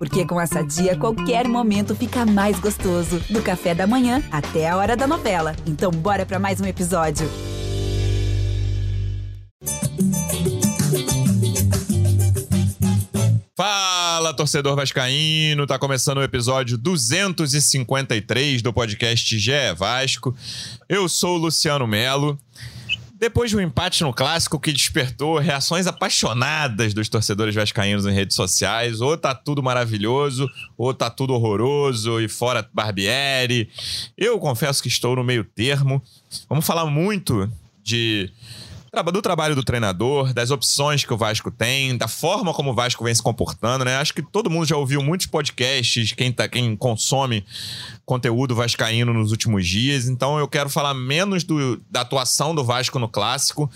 Porque com essa dia, qualquer momento fica mais gostoso. Do café da manhã até a hora da novela. Então, bora para mais um episódio. Fala, torcedor vascaíno! Tá começando o episódio 253 do podcast GE Vasco. Eu sou o Luciano Melo. Depois de um empate no clássico que despertou reações apaixonadas dos torcedores vascaínos em redes sociais, ou tá tudo maravilhoso, ou tá tudo horroroso e fora Barbieri. Eu confesso que estou no meio termo. Vamos falar muito de do trabalho do treinador, das opções que o Vasco tem, da forma como o Vasco vem se comportando, né? Acho que todo mundo já ouviu muitos podcasts, quem, tá, quem consome conteúdo vascaíno nos últimos dias. Então eu quero falar menos do, da atuação do Vasco no clássico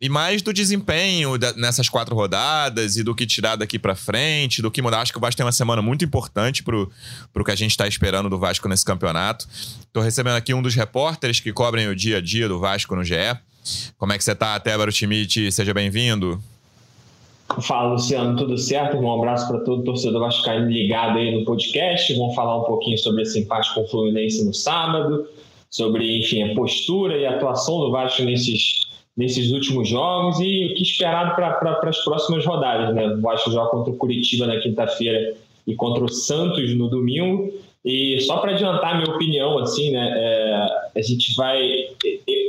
e mais do desempenho nessas quatro rodadas e do que tirar daqui para frente, do que mudar. Acho que o Vasco tem uma semana muito importante pro, pro que a gente está esperando do Vasco nesse campeonato. Estou recebendo aqui um dos repórteres que cobrem o dia a dia do Vasco no GE. Como é que você tá, Tébaro Schmidt? Seja bem-vindo. Fala, Luciano, tudo certo? Um abraço para todo torcedor vascaíno ligado aí no podcast. Vamos falar um pouquinho sobre esse empate com o Fluminense no sábado, sobre, enfim, a postura e a atuação do Vasco nesses, nesses últimos jogos e o que esperado para pra, as próximas rodadas, né? O Vasco joga contra o Curitiba na quinta-feira e contra o Santos no domingo. E só para adiantar minha opinião, assim, né? É, a gente vai.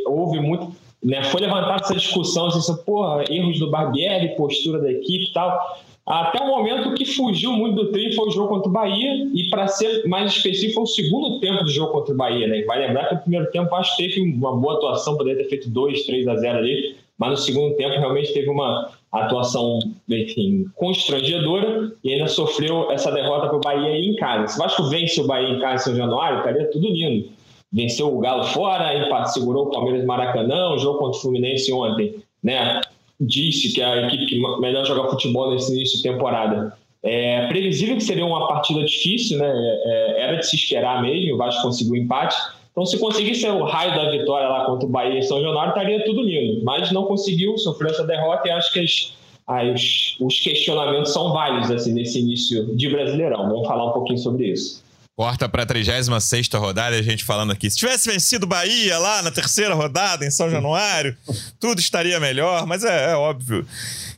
Houve muito né, foi levantada essa discussão, assim, porra, erros do Barbieri, postura da equipe e tal. Até o momento que fugiu muito do trio foi o jogo contra o Bahia, e para ser mais específico, foi o segundo tempo do jogo contra o Bahia. Né? Vai lembrar que o primeiro tempo acho que teve uma boa atuação, poderia ter feito 2, 3 a 0 ali, mas no segundo tempo realmente teve uma atuação, enfim, constrangedora e ainda sofreu essa derrota para o Bahia em casa. Se o Vasco vence o Bahia em casa em São Januário, estaria tudo lindo venceu o Galo fora, empate, segurou o Palmeiras no Maracanã, o jogo contra o Fluminense ontem, né? Disse que é a equipe que melhor joga futebol nesse início de temporada. É previsível que seria uma partida difícil, né? É, era de se esperar mesmo, o Vasco conseguiu o empate. Então, se conseguisse o raio da vitória lá contra o Bahia e São Januário, estaria tudo lindo. Mas não conseguiu, sofreu essa derrota e acho que as, as, os questionamentos são válidos assim, nesse início de Brasileirão. Vamos falar um pouquinho sobre isso. Corta para a 36 rodada, a gente falando aqui. Se tivesse vencido Bahia lá na terceira rodada, em São Januário, tudo estaria melhor, mas é, é óbvio.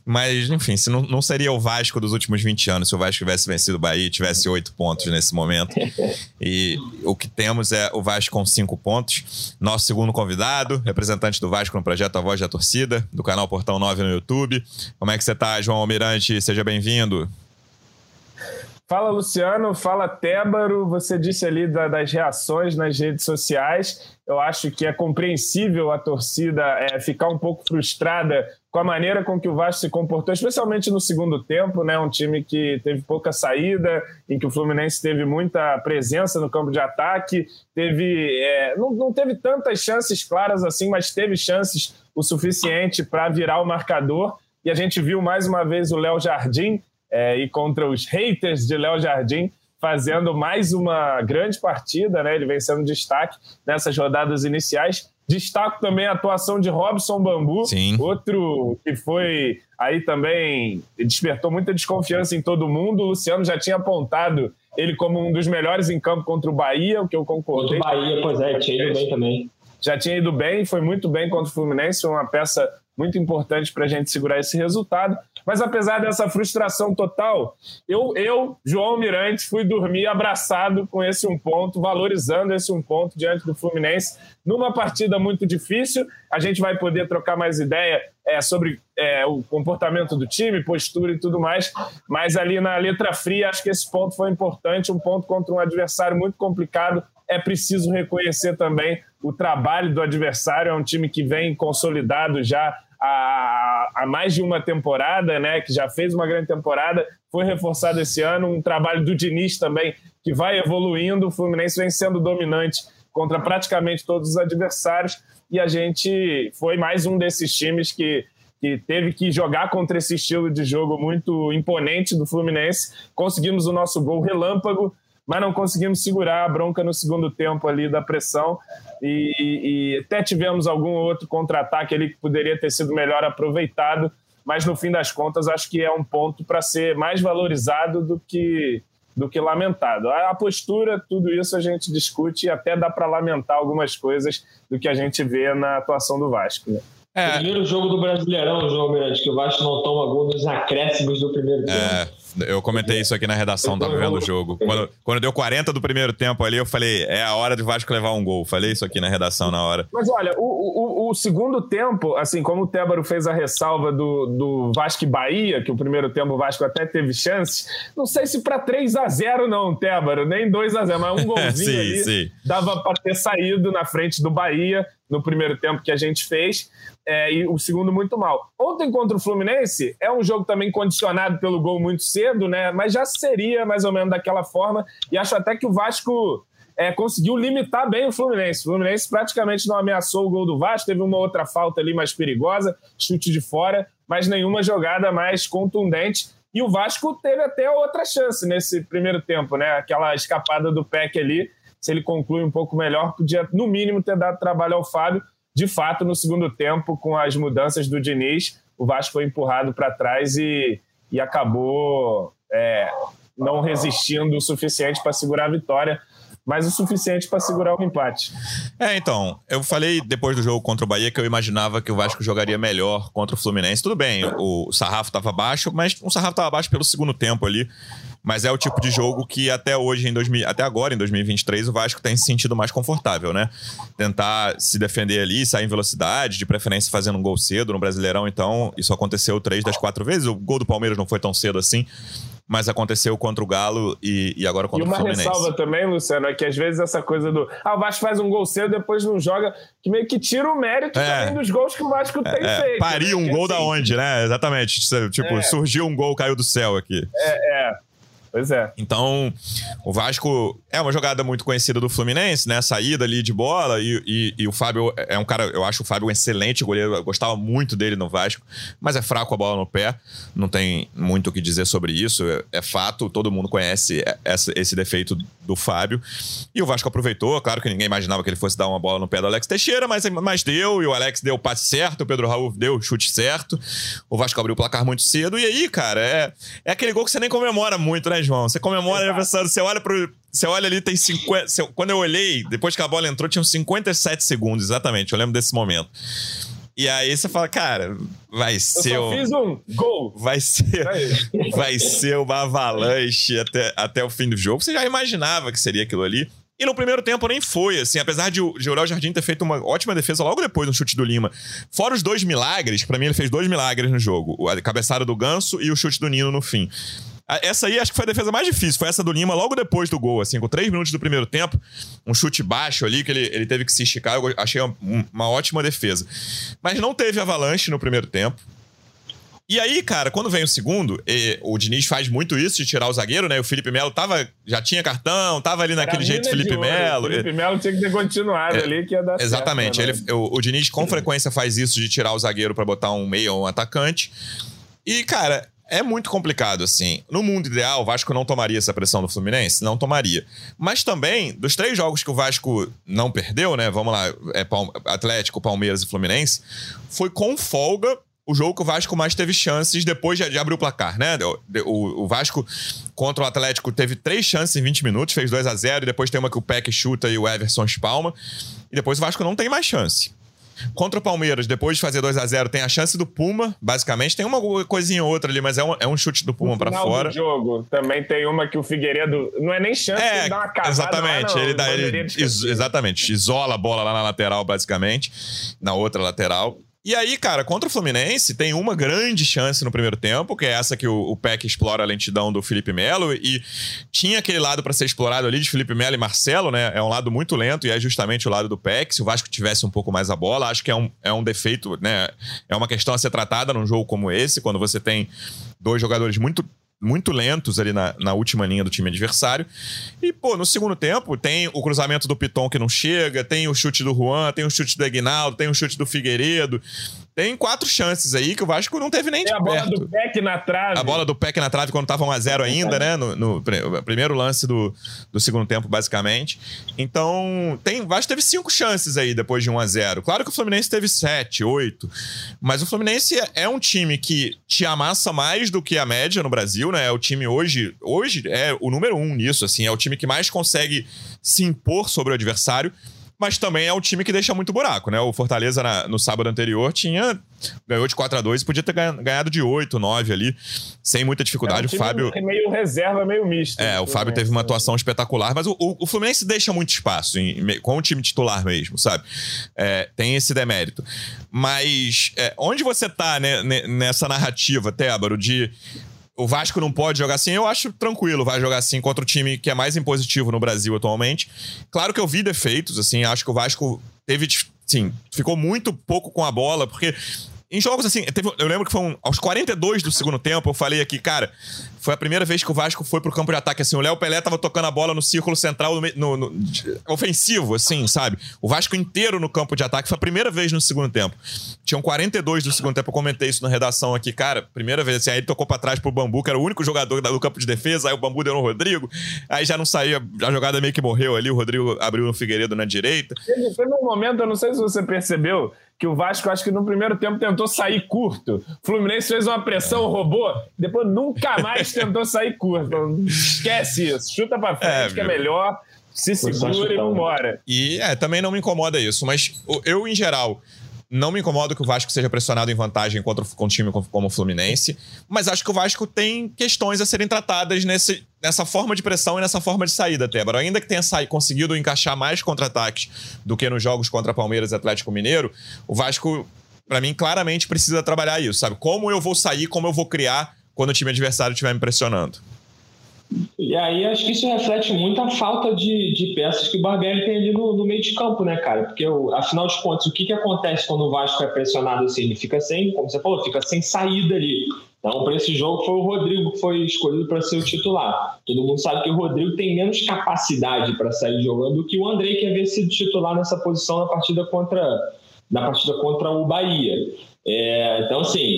Mas, enfim, se não, não, seria o Vasco dos últimos 20 anos se o Vasco tivesse vencido Bahia e tivesse oito pontos nesse momento. E o que temos é o Vasco com cinco pontos. Nosso segundo convidado, representante do Vasco no projeto A Voz da Torcida, do canal Portão 9 no YouTube. Como é que você está, João Almirante? Seja bem-vindo. Fala Luciano, fala Tébaro. Você disse ali da, das reações nas redes sociais. Eu acho que é compreensível a torcida é, ficar um pouco frustrada com a maneira com que o Vasco se comportou, especialmente no segundo tempo, né? Um time que teve pouca saída, em que o Fluminense teve muita presença no campo de ataque, teve é, não, não teve tantas chances claras assim, mas teve chances o suficiente para virar o marcador. E a gente viu mais uma vez o Léo Jardim é, e contra os haters de Léo Jardim, fazendo mais uma grande partida, né? Ele vem sendo destaque nessas rodadas iniciais. Destaco também a atuação de Robson Bambu, Sim. outro que foi aí também despertou muita desconfiança em todo mundo. O Luciano já tinha apontado ele como um dos melhores em campo contra o Bahia, o que eu concordei. Contra o Bahia, pois é, tinha ido bem também. Já tinha ido bem, foi muito bem contra o Fluminense, uma peça muito importante para a gente segurar esse resultado. Mas apesar dessa frustração total, eu, eu, João Mirante, fui dormir abraçado com esse um ponto, valorizando esse um ponto diante do Fluminense, numa partida muito difícil. A gente vai poder trocar mais ideia é, sobre é, o comportamento do time, postura e tudo mais, mas ali na letra fria, acho que esse ponto foi importante, um ponto contra um adversário muito complicado. É preciso reconhecer também o trabalho do adversário, é um time que vem consolidado já há, há mais de uma temporada, né, que já fez uma grande temporada, foi reforçado esse ano, um trabalho do Diniz também, que vai evoluindo, o Fluminense vem sendo dominante contra praticamente todos os adversários, e a gente foi mais um desses times que, que teve que jogar contra esse estilo de jogo muito imponente do Fluminense. Conseguimos o nosso gol relâmpago, mas não conseguimos segurar a bronca no segundo tempo ali da pressão e, e até tivemos algum outro contra-ataque ali que poderia ter sido melhor aproveitado, mas no fim das contas acho que é um ponto para ser mais valorizado do que do que lamentado. A postura, tudo isso a gente discute e até dá para lamentar algumas coisas do que a gente vê na atuação do Vasco. Né? É. Primeiro jogo do Brasileirão, João Miranda, que o Vasco não toma gol nos acréscimos do primeiro tempo. É, eu comentei isso aqui na redação, tava vendo o jogo. Quando, quando deu 40 do primeiro tempo ali, eu falei, é a hora de Vasco levar um gol. Falei isso aqui na redação na hora. Mas olha, o, o, o segundo tempo, assim, como o Tébaro fez a ressalva do, do Vasco e Bahia, que o primeiro tempo o Vasco até teve chances, não sei se para 3 a 0 não, Tébaro, nem 2 a 0 mas um golzinho sim, ali sim. dava para ter saído na frente do Bahia no primeiro tempo que a gente fez é, e o segundo muito mal. Ontem contra o Fluminense é um jogo também condicionado pelo gol muito cedo, né? Mas já seria mais ou menos daquela forma. E acho até que o Vasco é, conseguiu limitar bem o Fluminense. O Fluminense praticamente não ameaçou o gol do Vasco, teve uma outra falta ali mais perigosa, chute de fora, mas nenhuma jogada mais contundente. E o Vasco teve até outra chance nesse primeiro tempo, né? Aquela escapada do PEC ali. Se ele conclui um pouco melhor, podia no mínimo ter dado trabalho ao Fábio de fato, no segundo tempo, com as mudanças do Diniz, o Vasco foi empurrado para trás e, e acabou é, não resistindo o suficiente para segurar a vitória mas o suficiente para segurar o empate. É, então, eu falei depois do jogo contra o Bahia que eu imaginava que o Vasco jogaria melhor contra o Fluminense. Tudo bem, o sarrafo estava baixo, mas o sarrafo estava baixo pelo segundo tempo ali. Mas é o tipo de jogo que até hoje, em 2000, até agora, em 2023, o Vasco tem se sentido mais confortável, né? Tentar se defender ali, sair em velocidade, de preferência fazendo um gol cedo no Brasileirão. Então, isso aconteceu três das quatro vezes. O gol do Palmeiras não foi tão cedo assim mas aconteceu contra o Galo e, e agora contra o Fluminense. E uma ressalva também, Luciano, é que às vezes essa coisa do ah, o Vasco faz um gol cedo, depois não joga, que meio que tira o mérito é. também dos gols que o Vasco é, tem é. feito. Né? um gol assim, da onde, né? Exatamente. Tipo, é. surgiu um gol, caiu do céu aqui. É, é. Pois é. Então, o Vasco é uma jogada muito conhecida do Fluminense, né? Saída ali de bola e, e, e, o Fábio é um cara, eu acho o Fábio um excelente goleiro, eu gostava muito dele no Vasco, mas é fraco a bola no pé, não tem muito o que dizer sobre isso, é, é fato, todo mundo conhece essa, esse defeito do Fábio. E o Vasco aproveitou, claro que ninguém imaginava que ele fosse dar uma bola no pé do Alex Teixeira, mas, mas deu, e o Alex deu o passe certo, o Pedro Raul deu o chute certo, o Vasco abriu o placar muito cedo, e aí, cara, é, é aquele gol que você nem comemora muito, né, João? Você comemora Exato. aniversário, você olha pro. Você olha ali, tem 50. Você, quando eu olhei, depois que a bola entrou, tinham 57 segundos, exatamente. Eu lembro desse momento. E aí você fala, cara, vai ser. Eu só fiz um gol. Vai ser. vai ser uma avalanche até, até o fim do jogo. Você já imaginava que seria aquilo ali. E no primeiro tempo nem foi, assim, apesar de o Georel Jardim ter feito uma ótima defesa logo depois no chute do Lima. Fora os dois milagres, para mim ele fez dois milagres no jogo: a cabeçada do Ganso e o chute do Nino no fim. Essa aí acho que foi a defesa mais difícil. Foi essa do Lima logo depois do gol, assim, com três minutos do primeiro tempo. Um chute baixo ali, que ele, ele teve que se esticar. Eu achei uma, uma ótima defesa. Mas não teve avalanche no primeiro tempo. E aí, cara, quando vem o segundo, o Diniz faz muito isso de tirar o zagueiro, né? O Felipe Melo tava, já tinha cartão, tava ali naquele jeito Felipe Melo. O Felipe Melo tinha que ter continuado é, ali que ia dar Exatamente. Certo, né? ele, o, o Diniz com frequência faz isso de tirar o zagueiro para botar um meio ou um atacante. E, cara, é muito complicado, assim. No mundo ideal, o Vasco não tomaria essa pressão do Fluminense? Não tomaria. Mas também, dos três jogos que o Vasco não perdeu, né? Vamos lá, é Atlético, Palmeiras e Fluminense, foi com folga o jogo que o Vasco mais teve chances depois de, abrir o placar, né? O, Vasco contra o Atlético teve três chances em 20 minutos, fez 2 a 0 e depois tem uma que o Peck chuta e o Everson espalma. E depois o Vasco não tem mais chance. Contra o Palmeiras, depois de fazer 2 a 0 tem a chance do Puma, basicamente. Tem uma coisinha ou outra ali, mas é um, é um chute do Puma para fora. No jogo também tem uma que o Figueiredo. Não é nem chance é, de dar uma cavada Exatamente. Lá, ele dá, ele is, exatamente. Isola a bola lá na lateral, basicamente. Na outra lateral. E aí, cara, contra o Fluminense, tem uma grande chance no primeiro tempo, que é essa que o, o Peck explora a lentidão do Felipe Melo. E tinha aquele lado para ser explorado ali de Felipe Melo e Marcelo, né? É um lado muito lento e é justamente o lado do Peck. Se o Vasco tivesse um pouco mais a bola, acho que é um, é um defeito, né? É uma questão a ser tratada num jogo como esse, quando você tem dois jogadores muito muito lentos ali na, na última linha do time adversário. E, pô, no segundo tempo tem o cruzamento do Piton que não chega, tem o chute do Juan, tem o chute do Aguinaldo, tem o chute do Figueiredo, tem quatro chances aí que o Vasco não teve nem Tem de a bola perto. do Peck na trave. A bola do Peck na trave quando tava 1x0 ainda, né? No, no pr- primeiro lance do, do segundo tempo, basicamente. Então, tem, o Vasco teve cinco chances aí depois de 1x0. Claro que o Fluminense teve sete, oito. Mas o Fluminense é um time que te amassa mais do que a média no Brasil, né? É o time hoje, hoje é o número um nisso, assim. É o time que mais consegue se impor sobre o adversário. Mas também é um time que deixa muito buraco, né? O Fortaleza na- no sábado anterior tinha. ganhou de 4 a 2 podia ter ganha- ganhado de 8, 9 ali, sem muita dificuldade. É o time Fábio. Meio reserva, meio misto. É, o Fábio teve uma atuação espetacular, mas o, o, o Fluminense deixa muito espaço em- com o time titular mesmo, sabe? É, tem esse demérito. Mas é, onde você tá né, ne- nessa narrativa, Tébaro, de o Vasco não pode jogar assim, eu acho tranquilo, vai jogar assim contra o time que é mais impositivo no Brasil atualmente. Claro que eu vi defeitos, assim, acho que o Vasco teve, sim, ficou muito pouco com a bola, porque em jogos assim, teve- eu lembro que foi um- aos 42 do segundo tempo, eu falei aqui, cara, foi a primeira vez que o Vasco foi pro campo de ataque, assim, o Léo Pelé tava tocando a bola no círculo central, no, no- no- ofensivo, assim, sabe? O Vasco inteiro no campo de ataque, foi a primeira vez no segundo tempo. Tinham 42 do segundo tempo, eu comentei isso na redação aqui, cara, primeira vez, assim, aí ele tocou pra trás pro Bambu, que era o único jogador do campo de defesa, aí o Bambu deu no Rodrigo, aí já não saía, a jogada meio que morreu ali, o Rodrigo abriu no Figueiredo na direita. Teve, teve um momento, eu não sei se você percebeu, que o Vasco, acho que no primeiro tempo tentou sair curto. O Fluminense fez uma pressão, roubou, depois nunca mais tentou sair curto. Esquece isso, chuta pra frente, É, que é melhor, se segura e vambora. E é, também não me incomoda isso, mas eu, em geral, não me incomodo que o Vasco seja pressionado em vantagem contra, um time como, o Fluminense, mas acho que o Vasco tem questões a serem tratadas nesse, nessa forma de pressão e nessa forma de saída, Tébaro. Ainda que tenha saí, conseguido encaixar mais contra-ataques do que nos jogos contra Palmeiras e Atlético Mineiro, o Vasco, pra mim, claramente precisa trabalhar isso, sabe? Como eu vou sair, como eu vou criar quando o time adversário estiver me pressionando. E aí acho que isso reflete muito a falta de, de peças que o Barbieri tem ali no, no meio de campo, né, cara? Porque, afinal de contas, o que, que acontece quando o Vasco é pressionado assim? Ele fica sem, como você falou, fica sem saída ali. Então, para esse jogo, foi o Rodrigo que foi escolhido para ser o titular. Todo mundo sabe que o Rodrigo tem menos capacidade para sair jogando do que o Andrei, que havia sido titular nessa posição na partida contra, na partida contra o Bahia. É, então, assim,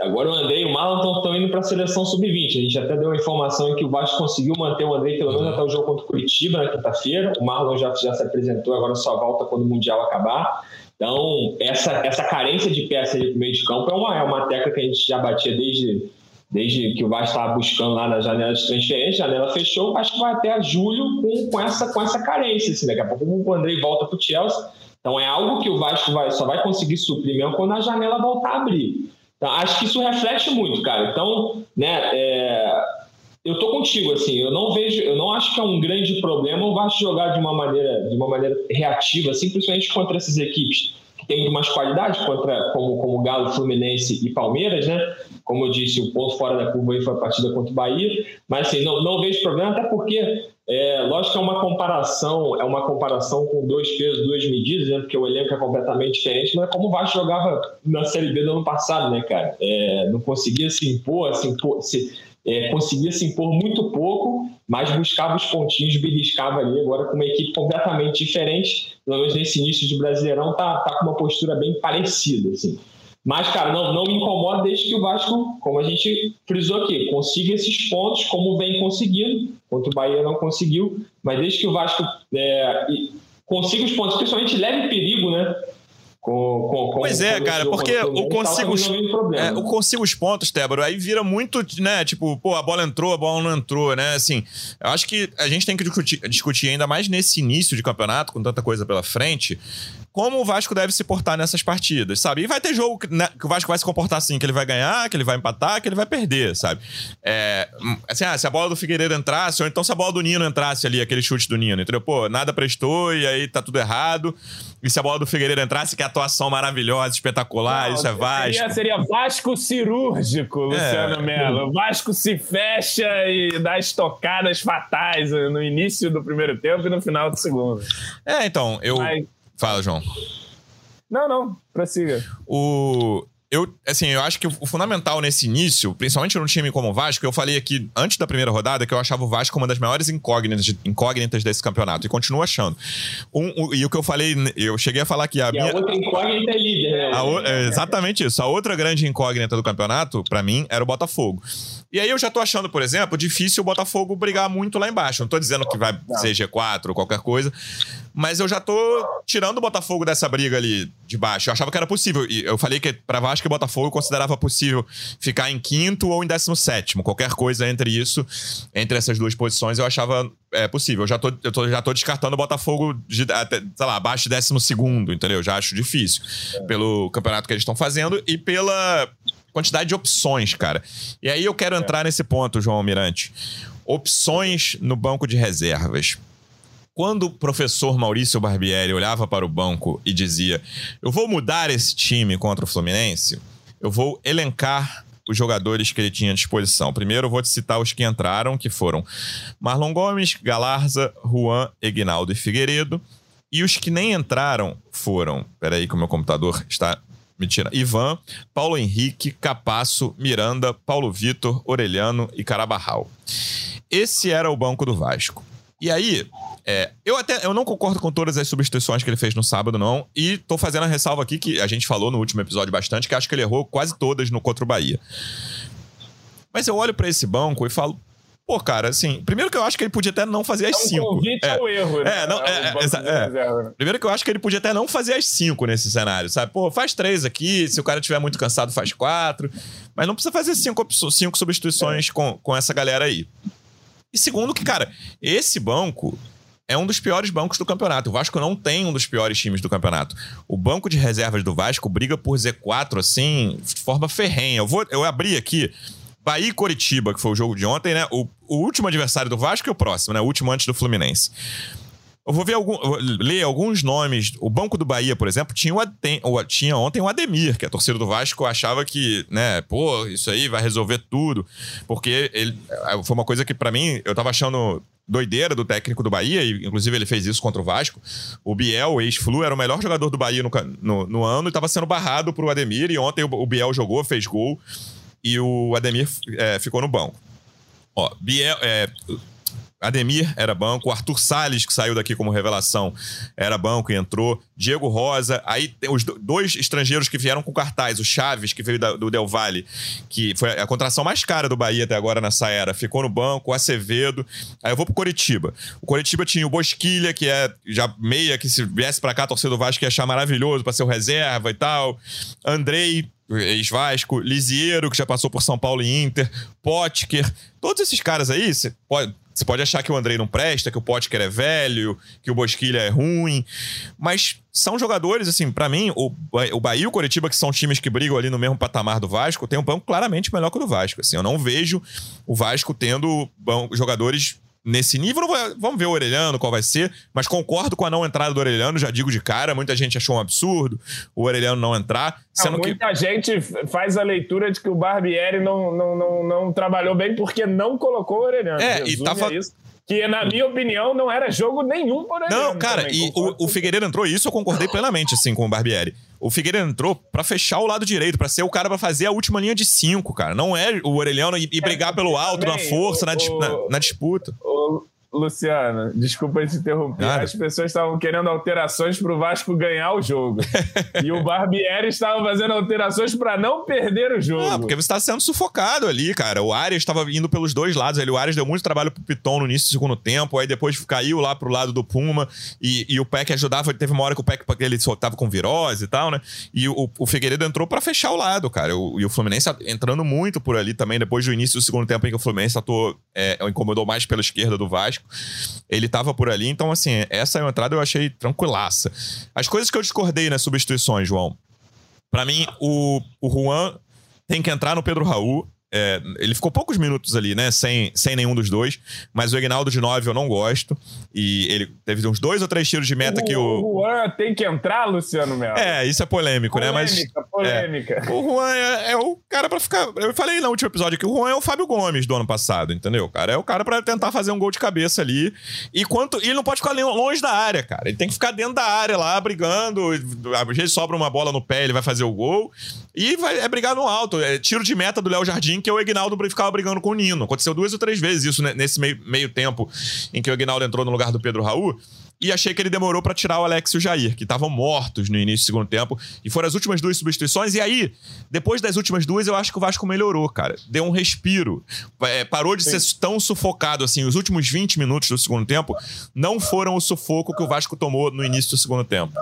agora o Andrei e o Marlon estão indo para a seleção sub-20. A gente até deu uma informação que o Vasco conseguiu manter o Andrei pelo menos até o jogo contra o Curitiba na quinta-feira. O Marlon já, já se apresentou, agora só volta quando o Mundial acabar. Então, essa, essa carência de peça ali pro meio de campo é uma, é uma tecla que a gente já batia desde, desde que o Vasco estava buscando lá na janela de transferência. A janela fechou, o Vasco vai até julho com, com, essa, com essa carência. Assim, daqui a pouco o Andrei volta para o Chelsea. Então, é algo que o Vasco vai, só vai conseguir suprir mesmo quando a janela voltar a abrir. Então, acho que isso reflete muito, cara. Então, né, é, eu tô contigo, assim, eu não vejo, eu não acho que é um grande problema o Vasco jogar de uma maneira, de uma maneira reativa, principalmente contra essas equipes que têm muito mais qualidade, contra, como, como Galo, Fluminense e Palmeiras, né? Como eu disse, o ponto fora da curva aí foi a partida contra o Bahia, mas assim, não, não vejo problema, até porque é, lógico que é uma comparação, é uma comparação com dois pesos, duas medidas, né? Porque o elenco é completamente diferente, mas é como o Vasco jogava na Série B do ano passado, né, cara? É, não conseguia se impor, se impor, se, é, conseguia se impor muito pouco, mas buscava os pontinhos, beliscava ali. Agora, com uma equipe completamente diferente, pelo menos nesse início de Brasileirão, tá, tá com uma postura bem parecida, assim. Mas, cara, não, não me incomoda desde que o Vasco, como a gente frisou aqui, consiga esses pontos, como vem conseguindo. Contra o Bahia não conseguiu, mas desde que o Vasco é, consiga os pontos, principalmente leve perigo, né? Com, com, com, pois é, cara, porque o consigo, os, é, o consigo os pontos, Tébaro, aí vira muito, né? Tipo, pô, a bola entrou, a bola não entrou, né? Assim, eu acho que a gente tem que discutir, discutir ainda mais nesse início de campeonato, com tanta coisa pela frente, como o Vasco deve se portar nessas partidas, sabe? E vai ter jogo que, né, que o Vasco vai se comportar assim, que ele vai ganhar, que ele vai empatar, que ele vai perder, sabe? É, assim, ah, se a bola do Figueiredo entrasse, ou então se a bola do Nino entrasse ali, aquele chute do Nino, entendeu? Pô, nada prestou e aí tá tudo errado. E se a bola do Figueiredo entrasse, que é atuação maravilhosa, espetacular, Não, isso é Vasco. Seria, seria Vasco cirúrgico, Luciano é. Melo. Vasco se fecha e dá estocadas fatais no início do primeiro tempo e no final do segundo. É, então, eu... Mas... Fala, João. Não, não, prossiga. O... eu, assim, eu acho que o fundamental nesse início, principalmente num time como o Vasco, eu falei aqui antes da primeira rodada que eu achava o Vasco uma das maiores incógnitas, incógnitas desse campeonato e continuo achando. Um, um, e o que eu falei, eu cheguei a falar que a e minha. A outra incógnita é líder, né? É exatamente isso. A outra grande incógnita do campeonato, para mim, era o Botafogo. E aí eu já tô achando, por exemplo, difícil o Botafogo brigar muito lá embaixo. Não tô dizendo que vai ser G4 ou qualquer coisa, mas eu já tô tirando o Botafogo dessa briga ali de baixo. Eu achava que era possível. E eu falei que para Vasco e Botafogo eu considerava possível ficar em quinto ou em décimo sétimo. Qualquer coisa entre isso, entre essas duas posições, eu achava é, possível. Eu já tô, eu tô, já tô descartando o Botafogo, de, até, sei lá, abaixo de décimo segundo, entendeu? Já acho difícil. É. Pelo campeonato que eles estão fazendo e pela quantidade de opções, cara. E aí eu quero é. entrar nesse ponto, João Almirante. Opções no banco de reservas. Quando o professor Maurício Barbieri olhava para o banco e dizia: Eu vou mudar esse time contra o Fluminense, eu vou elencar os jogadores que ele tinha à disposição. Primeiro, eu vou te citar os que entraram, que foram Marlon Gomes, Galarza, Juan, Egnaldo e Figueiredo. E os que nem entraram foram. Peraí, que o meu computador está Mentira. Ivan, Paulo Henrique, Capasso, Miranda, Paulo Vitor, Orelhano e Carabarral. Esse era o banco do Vasco. E aí, é, eu até eu não concordo com todas as substituições que ele fez no sábado, não. E tô fazendo a ressalva aqui que a gente falou no último episódio bastante, que acho que ele errou quase todas no contra o Bahia. Mas eu olho para esse banco e falo, Pô, cara, assim, primeiro que eu acho que ele podia até não fazer as é um cinco. Convite é, ao erro, né? É, não, é, é, é, Primeiro que eu acho que ele podia até não fazer as cinco nesse cenário, sabe? Pô, faz três aqui, se o cara estiver muito cansado, faz quatro. Mas não precisa fazer cinco, cinco substituições com, com essa galera aí. E segundo que, cara, esse banco é um dos piores bancos do campeonato. O Vasco não tem um dos piores times do campeonato. O banco de reservas do Vasco briga por Z4, assim, de forma ferrenha. Eu, vou, eu abri aqui Bahia e Coritiba, que foi o jogo de ontem, né? O, o último adversário do Vasco e o próximo, né? O último antes do Fluminense. Eu vou ver algum, ler alguns nomes. O Banco do Bahia, por exemplo, tinha, o, tinha ontem o Ademir, que a torcida do Vasco achava que, né, pô, isso aí vai resolver tudo. Porque ele é, foi uma coisa que, para mim, eu tava achando doideira do técnico do Bahia, e inclusive ele fez isso contra o Vasco. O Biel, ex-Flu, era o melhor jogador do Bahia no, no, no ano e estava sendo barrado pro Ademir. E ontem o, o Biel jogou, fez gol e o Ademir é, ficou no banco. Ó, Biel, é, Ademir era banco, Arthur Salles, que saiu daqui como revelação, era banco e entrou, Diego Rosa, aí tem os dois estrangeiros que vieram com cartaz, o Chaves, que veio do Del Valle, que foi a contração mais cara do Bahia até agora nessa era, ficou no banco, o Acevedo, aí eu vou pro Coritiba. O Coritiba tinha o Bosquilha, que é já meia, que se viesse pra cá, a torcida do Vasco ia achar maravilhoso pra ser o reserva e tal, Andrei, ex-Vasco, Lisiero, que já passou por São Paulo e Inter, Potker, todos esses caras aí, você pode você pode achar que o Andrei não presta, que o Potker é velho, que o Bosquilha é ruim, mas são jogadores, assim, para mim, o, o Bahia e o Coritiba, que são times que brigam ali no mesmo patamar do Vasco, tem um banco claramente melhor que o do Vasco. Assim, eu não vejo o Vasco tendo jogadores nesse nível. Vamos ver o Orelhano, qual vai ser. Mas concordo com a não entrada do Orelhano, já digo de cara. Muita gente achou um absurdo o Orelhano não entrar. Não, muita que... gente faz a leitura de que o Barbieri não, não, não, não trabalhou bem porque não colocou o Orelhano. É, Resume e tava. Isso. Que, na minha opinião, não era jogo nenhum por ele. Não, cara, também, e o, o Figueiredo entrou, isso eu concordei plenamente, assim, com o Barbieri. O Figueiredo entrou para fechar o lado direito, para ser o cara para fazer a última linha de cinco, cara. Não é o Orelhano e, e brigar pelo alto, também, na força, o, na, na, na, disputa. Luciano, desculpa te interromper. Nada. As pessoas estavam querendo alterações para o Vasco ganhar o jogo. e o Barbieri estava fazendo alterações para não perder o jogo. Ah, porque você está sendo sufocado ali, cara. O Arias estava indo pelos dois lados. Ali. O Arias deu muito trabalho pro Piton no início do segundo tempo. Aí depois caiu lá pro lado do Puma. E, e o Peck ajudava. Teve uma hora que o Peck ele soltava com virose e tal, né? E o, o Figueiredo entrou para fechar o lado, cara. O, e o Fluminense entrando muito por ali também. Depois do início do segundo tempo em que o Fluminense atuou, é, incomodou mais pela esquerda do Vasco. Ele tava por ali, então, assim, essa entrada eu achei tranquilaça. As coisas que eu discordei nas substituições, João. para mim, o, o Juan tem que entrar no Pedro Raul. É, ele ficou poucos minutos ali, né? Sem, sem nenhum dos dois. Mas o Ignaldo de 9 eu não gosto. E ele teve uns dois ou três tiros de meta o, que o. O Juan tem que entrar, Luciano Melo. É, isso é polêmico, polêmica né? Mas. Polêmica. É, o Juan é, é, o cara para ficar. Eu falei no último episódio que o Juan é o Fábio Gomes do ano passado, entendeu? Cara, é o cara para tentar fazer um gol de cabeça ali. E quanto. E ele não pode ficar longe da área, cara. Ele tem que ficar dentro da área lá, brigando. Às vezes sobra uma bola no pé, ele vai fazer o gol. E vai, é brigar no alto. É tiro de meta do Léo Jardim, que é o Ignaldo ficava brigando com o Nino. Aconteceu duas ou três vezes isso nesse meio, meio tempo em que o Ignaldo entrou no lugar do Pedro Raul. E achei que ele demorou para tirar o Alex e o Jair, que estavam mortos no início do segundo tempo. E foram as últimas duas substituições. E aí, depois das últimas duas, eu acho que o Vasco melhorou, cara. Deu um respiro. É, parou de Sim. ser tão sufocado assim. Os últimos 20 minutos do segundo tempo não foram o sufoco que o Vasco tomou no início do segundo tempo.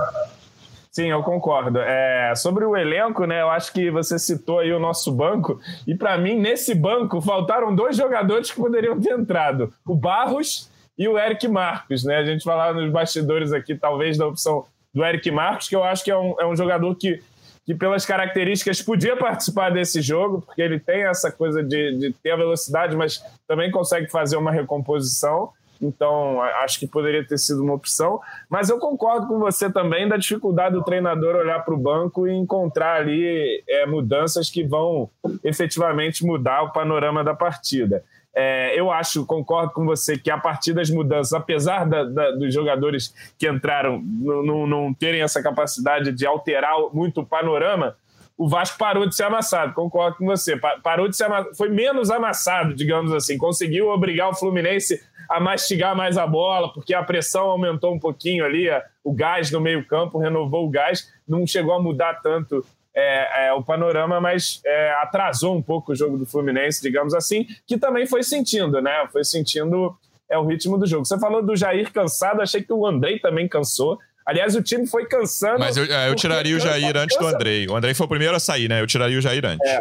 Sim, eu concordo. É, sobre o elenco, né? Eu acho que você citou aí o nosso banco. E para mim, nesse banco, faltaram dois jogadores que poderiam ter entrado: o Barros e o Eric Marcos, né? A gente falava nos bastidores aqui, talvez, da opção do Eric Marcos, que eu acho que é um, é um jogador que, que, pelas características, podia participar desse jogo, porque ele tem essa coisa de, de ter a velocidade, mas também consegue fazer uma recomposição. Então, acho que poderia ter sido uma opção. Mas eu concordo com você também da dificuldade do treinador olhar para o banco e encontrar ali é, mudanças que vão efetivamente mudar o panorama da partida. É, eu acho, concordo com você, que a partir das mudanças, apesar da, da, dos jogadores que entraram não, terem essa capacidade de alterar muito o panorama, o Vasco parou de ser amassado, concordo com você. Parou de ser amassado, foi menos amassado, digamos assim. Conseguiu obrigar o Fluminense a mastigar mais a bola, porque a pressão aumentou um pouquinho ali, o gás no meio-campo renovou o gás, não chegou a mudar tanto é, é, o panorama, mas é, atrasou um pouco o jogo do Fluminense, digamos assim, que também foi sentindo, né? Foi sentindo é, o ritmo do jogo. Você falou do Jair cansado, achei que o Andrei também cansou. Aliás, o time foi cansando. Mas eu, é, eu tiraria o Jair antes do Andrei. O Andrei foi o primeiro a sair, né? Eu tiraria o Jair antes. É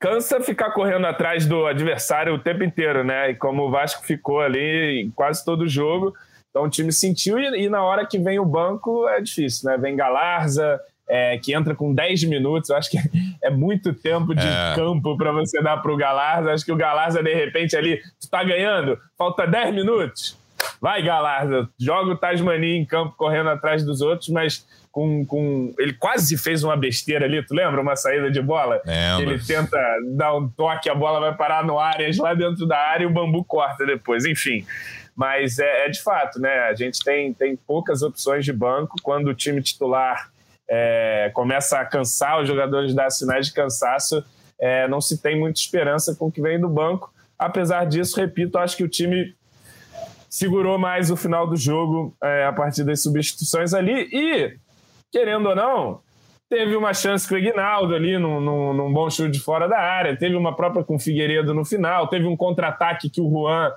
cansa ficar correndo atrás do adversário o tempo inteiro, né? E como o Vasco ficou ali em quase todo o jogo, então o time sentiu e, e na hora que vem o banco é difícil, né? Vem Galarza, é, que entra com 10 minutos, eu acho que é muito tempo de é. campo para você dar para o Galarza. Acho que o Galarza, de repente, ali, tu tá ganhando, falta 10 minutos. Vai, Galarza, joga o Tasmania em campo correndo atrás dos outros, mas com, com. Ele quase fez uma besteira ali, tu lembra? Uma saída de bola? Ele tenta dar um toque, a bola vai parar no área, lá dentro da área e o bambu corta depois. Enfim. Mas é, é de fato, né? A gente tem, tem poucas opções de banco. Quando o time titular é, começa a cansar, os jogadores dar sinais de cansaço, é, não se tem muita esperança com o que vem do banco. Apesar disso, repito, acho que o time segurou mais o final do jogo é, a partir das substituições ali. E querendo ou não, teve uma chance com o Ignaldo ali num, num, num, bom chute de fora da área, teve uma própria com o Figueiredo no final, teve um contra-ataque que o Juan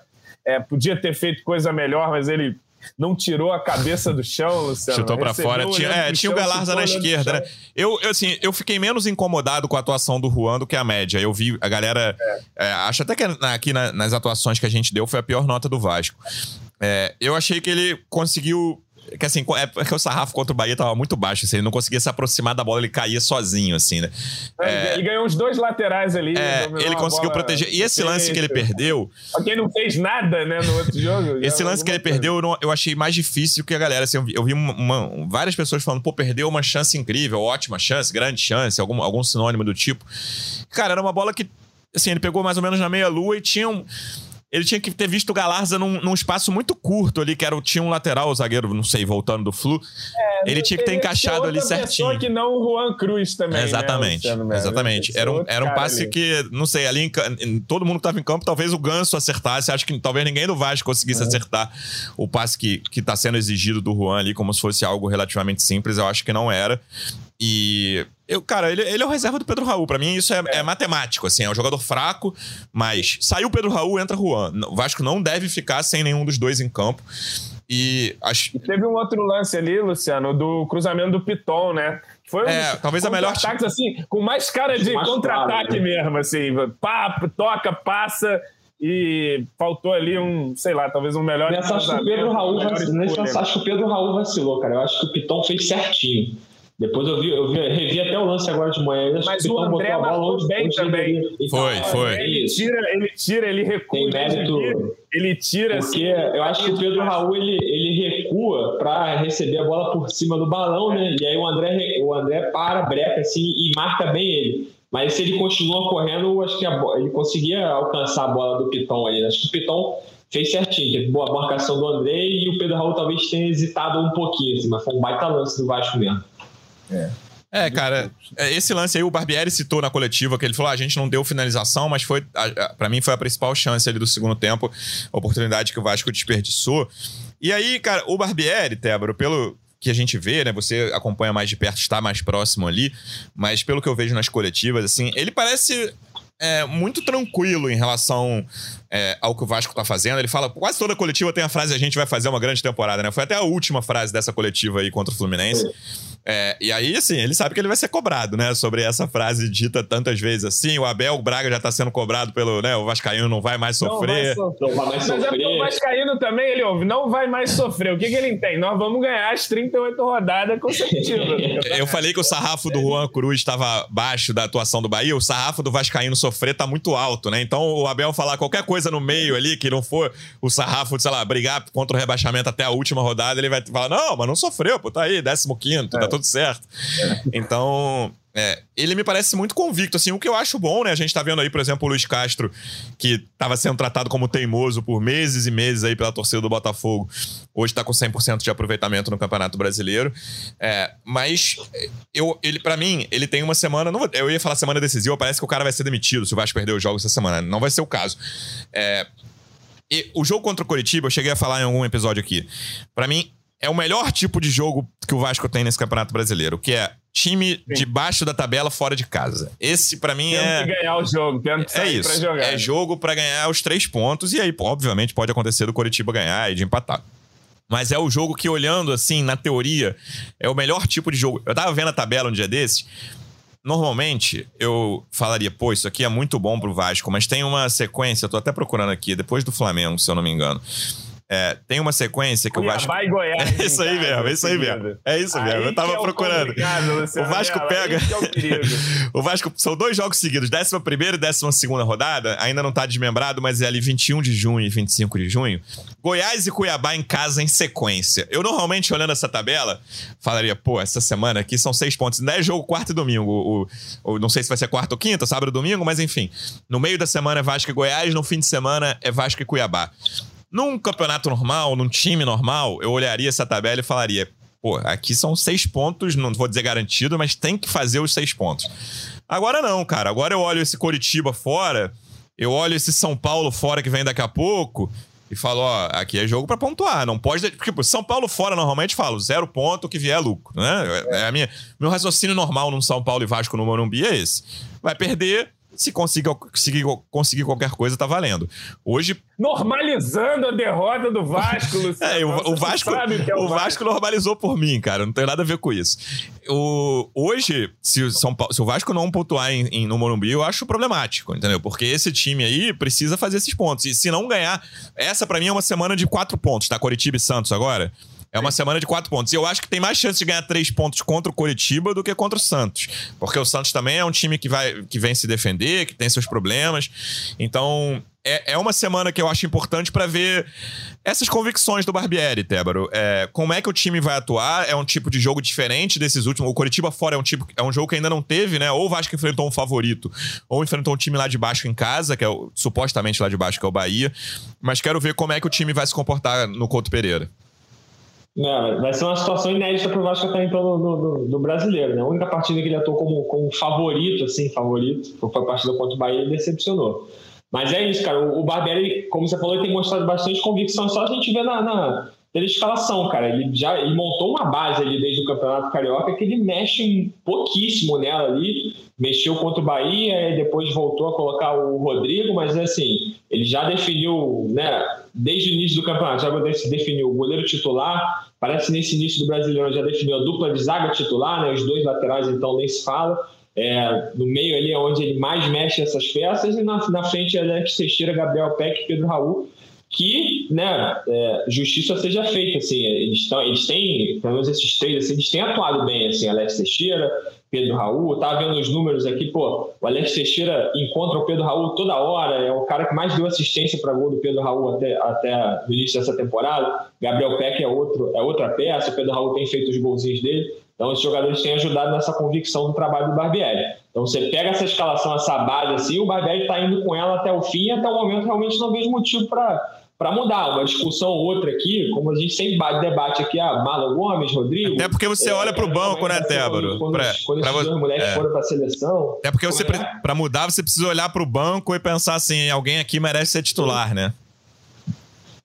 é, podia ter feito coisa melhor, mas ele não tirou a cabeça do chão, Luciano. Chutou para fora. Tinha, é, tinha o Galarza na esquerda, né? Eu, eu, assim, eu fiquei menos incomodado com a atuação do Juan do que a média. Eu vi a galera. É. É, acho até que aqui na, nas atuações que a gente deu foi a pior nota do Vasco. É, eu achei que ele conseguiu que assim, é porque o sarrafo contra o Bahia tava muito baixo, assim, ele não conseguia se aproximar da bola, ele caía sozinho, assim, né? É, ele ganhou uns dois laterais ali. É, ele conseguiu proteger. E esse lance que ele perdeu. Pra quem não fez nada, né, no outro jogo. esse lance que ele coisa. perdeu, eu, achei mais difícil que a galera. Assim, eu vi, eu vi uma, uma, várias pessoas falando, pô, perdeu uma chance incrível, ótima chance, grande chance, algum, algum sinônimo do tipo. Cara, era uma bola que. Assim, ele pegou mais ou menos na meia-lua e tinha um ele tinha que ter visto o Galarza num, num, espaço muito curto ali, que era, tinha um lateral, o zagueiro, não sei, voltando do Flu. É, ele tinha que ter encaixado ali certinho. que não o Juan Cruz também. É, exatamente. Né, exatamente. Era um, era um passe ali. que, não sei, ali em, todo mundo que estava em campo, talvez o Ganso acertasse. Acho que talvez ninguém do Vasco conseguisse é. acertar o passe que, que tá sendo exigido do Juan ali, como se fosse algo relativamente simples. Eu acho que não era. E eu, cara, ele, ele é o reserva do Pedro Raul. Para mim, isso é, é. é, matemático, assim, é um jogador fraco, mas saiu o Pedro Raul, entra Juan. O Vasco não deve ficar sem nenhum dos dois em campo. E, acho... e teve um outro lance ali, Luciano, do cruzamento do Piton, né? Foi um é, talvez a melhor ataques assim, com mais cara de contra-ataque né? mesmo, assim, pá, toca, passa e faltou ali um, sei lá, talvez um melhor. Nessa, acho que o Pedro Raul vacilou, nessa, acho que o Pedro Raul vacilou, cara. Eu acho que o Piton fez certinho. Depois eu vi, eu vi, revi até o lance agora de manhã. Mas o, André marcou bem também. Então, foi, foi. Ele tira, ele tira, ele recua. Tem mérito. Ele tira Porque assim, eu acho que o Pedro Raul ele, ele recua para receber a bola por cima do balão, né? E aí o André, o André para, breca assim e marca bem ele. Mas se ele continua correndo, acho que a, ele conseguia alcançar a bola do Piton ali. Acho que o Piton fez certinho, teve boa marcação do André e o Pedro Raul talvez tenha hesitado um pouquinho, assim, mas foi um baita lance do Vasco mesmo. É. É, cara, é, esse lance aí o Barbieri citou na coletiva, que ele falou: ah, a gente não deu finalização, mas foi, para mim, foi a principal chance ali do segundo tempo, a oportunidade que o Vasco desperdiçou. E aí, cara, o Barbieri, Tébaro, pelo que a gente vê, né? Você acompanha mais de perto, está mais próximo ali, mas pelo que eu vejo nas coletivas, assim, ele parece é, muito tranquilo em relação é, ao que o Vasco tá fazendo. Ele fala, quase toda coletiva tem a frase: a gente vai fazer uma grande temporada, né? Foi até a última frase dessa coletiva aí contra o Fluminense. É, e aí, assim, ele sabe que ele vai ser cobrado, né? Sobre essa frase dita tantas vezes assim. O Abel Braga já tá sendo cobrado pelo, né? O Vascaíno não vai mais sofrer. Não vai, so não vai mais sofrer. É Vascaíno também, ele ouve, não vai mais sofrer. O que, que ele tem? Nós vamos ganhar as 38 rodadas consecutivas. Eu falei que o sarrafo do Juan Cruz estava baixo da atuação do Bahia. O sarrafo do Vascaíno sofrer tá muito alto, né? Então o Abel falar qualquer coisa no meio ali, que não for o sarrafo, sei lá, brigar contra o rebaixamento até a última rodada, ele vai falar: não, mas não sofreu, pô, tá aí, 15, é. tá tudo certo. Então, é, ele me parece muito convicto, assim, o que eu acho bom, né? A gente tá vendo aí, por exemplo, o Luiz Castro, que estava sendo tratado como teimoso por meses e meses aí pela torcida do Botafogo. Hoje tá com 100% de aproveitamento no Campeonato Brasileiro. É, mas eu, ele para mim, ele tem uma semana, não, eu ia falar semana decisiva, parece que o cara vai ser demitido se o Vasco perder os jogos essa semana. Não vai ser o caso. É, e o jogo contra o Coritiba, eu cheguei a falar em algum episódio aqui. Para mim, é o melhor tipo de jogo que o Vasco tem nesse Campeonato Brasileiro, que é time Sim. debaixo da tabela fora de casa. Esse para mim tendo é que ganhar o jogo, tendo que é sair é isso. jogar. É jogo para ganhar os três pontos e aí, obviamente, pode acontecer do Coritiba ganhar e de empatar. Mas é o jogo que, olhando assim, na teoria, é o melhor tipo de jogo. Eu tava vendo a tabela um dia desses. Normalmente, eu falaria, pô, isso aqui é muito bom pro Vasco, mas tem uma sequência, eu tô até procurando aqui, depois do Flamengo, se eu não me engano. É, tem uma sequência que Cuiabá o Vasco. E Goiás, é isso aí mesmo, é isso aí mesmo. É isso mesmo. Aí eu tava é procurando. O, Vasco pega. É o, o Vasco são dois jogos seguidos, 11 e 12 rodada, ainda não tá desmembrado, mas é ali 21 de junho e 25 de junho. Goiás e Cuiabá em casa em sequência. Eu normalmente, olhando essa tabela, falaria, pô, essa semana aqui são seis pontos. Não é jogo quarto e domingo. O, o, não sei se vai ser quarta ou quinta, sábado ou domingo, mas enfim. No meio da semana é Vasco e Goiás, no fim de semana é Vasco e Cuiabá. Num campeonato normal, num time normal, eu olharia essa tabela e falaria: pô, aqui são seis pontos, não vou dizer garantido, mas tem que fazer os seis pontos. Agora não, cara. Agora eu olho esse Coritiba fora, eu olho esse São Paulo fora que vem daqui a pouco e falo: ó, aqui é jogo para pontuar. Não pode. Tipo, São Paulo fora, normalmente falo zero ponto, que vier é lucro, né? É a minha, meu raciocínio normal num São Paulo e Vasco no Morumbi é esse. Vai perder, se conseguir, conseguir, conseguir qualquer coisa, tá valendo. Hoje. Normalizando a derrota do Vasco, Luciano. É, o, o Vasco, é o, o Vasco. Vasco normalizou por mim, cara. Não tem nada a ver com isso. O, hoje, se o, São Paulo, se o Vasco não pontuar em, em, no Morumbi, eu acho problemático, entendeu? Porque esse time aí precisa fazer esses pontos. E se não ganhar, essa para mim é uma semana de quatro pontos, tá? Coritiba e Santos agora. É uma semana de quatro pontos. E eu acho que tem mais chance de ganhar três pontos contra o Coritiba do que contra o Santos. Porque o Santos também é um time que, vai, que vem se defender, que tem seus problemas. Então, é, é uma semana que eu acho importante para ver essas convicções do Barbieri, Tébaro. É, como é que o time vai atuar? É um tipo de jogo diferente desses últimos. O Coritiba fora é um, tipo, é um jogo que ainda não teve, né? Ou o Vasco enfrentou um favorito, ou enfrentou um time lá de baixo em casa, que é o, supostamente lá de baixo, que é o Bahia. Mas quero ver como é que o time vai se comportar no Couto Pereira. Não, vai ser uma situação inédita para o Vasco até então no, no, brasileiro. Né? A única partida que ele atuou como, como favorito, assim, favorito, foi a partida contra o Bahia e decepcionou. Mas é isso, cara. O, o Barbieri, como você falou, ele tem mostrado bastante convicção. Só a gente vê na, na pela escalação, cara. Ele já ele montou uma base ali desde o Campeonato Carioca que ele mexe pouquíssimo nela ali. Mexeu contra o Bahia e depois voltou a colocar o Rodrigo, mas assim, ele já definiu, né, desde o início do campeonato, já definiu o goleiro titular. Parece nesse início do Brasileiro já definiu a dupla de zaga titular, né? Os dois laterais, então, nem se fala. É, no meio ali é onde ele mais mexe essas peças, e na, na frente é Alex Teixeira, Gabriel Peck e Pedro Raul que né, é, justiça seja feita. Assim, eles, tão, eles têm, pelo menos esses três, assim, eles têm atuado bem, assim, Alex Teixeira, Pedro Raul, estava vendo os números aqui, pô, o Alex Teixeira encontra o Pedro Raul toda hora, é o cara que mais deu assistência para gol do Pedro Raul até, até o início dessa temporada. Gabriel Peck é, outro, é outra peça, o Pedro Raul tem feito os golzinhos dele. Então, esses jogadores têm ajudado nessa convicção do trabalho do Barbieri. Então, você pega essa escalação, essa base assim, o Barbieri está indo com ela até o fim, e até o momento realmente não vejo motivo para para mudar. Uma discussão ou outra aqui, como a gente sempre debate aqui, a ah, Marlon Gomes, Rodrigo. É porque você é, olha para o banco, né, Tébaro? Quando, pra, quando pra, esses dois moleques é. foram para a seleção. É porque você, é? para mudar, você precisa olhar para o banco e pensar assim: alguém aqui merece ser titular, né?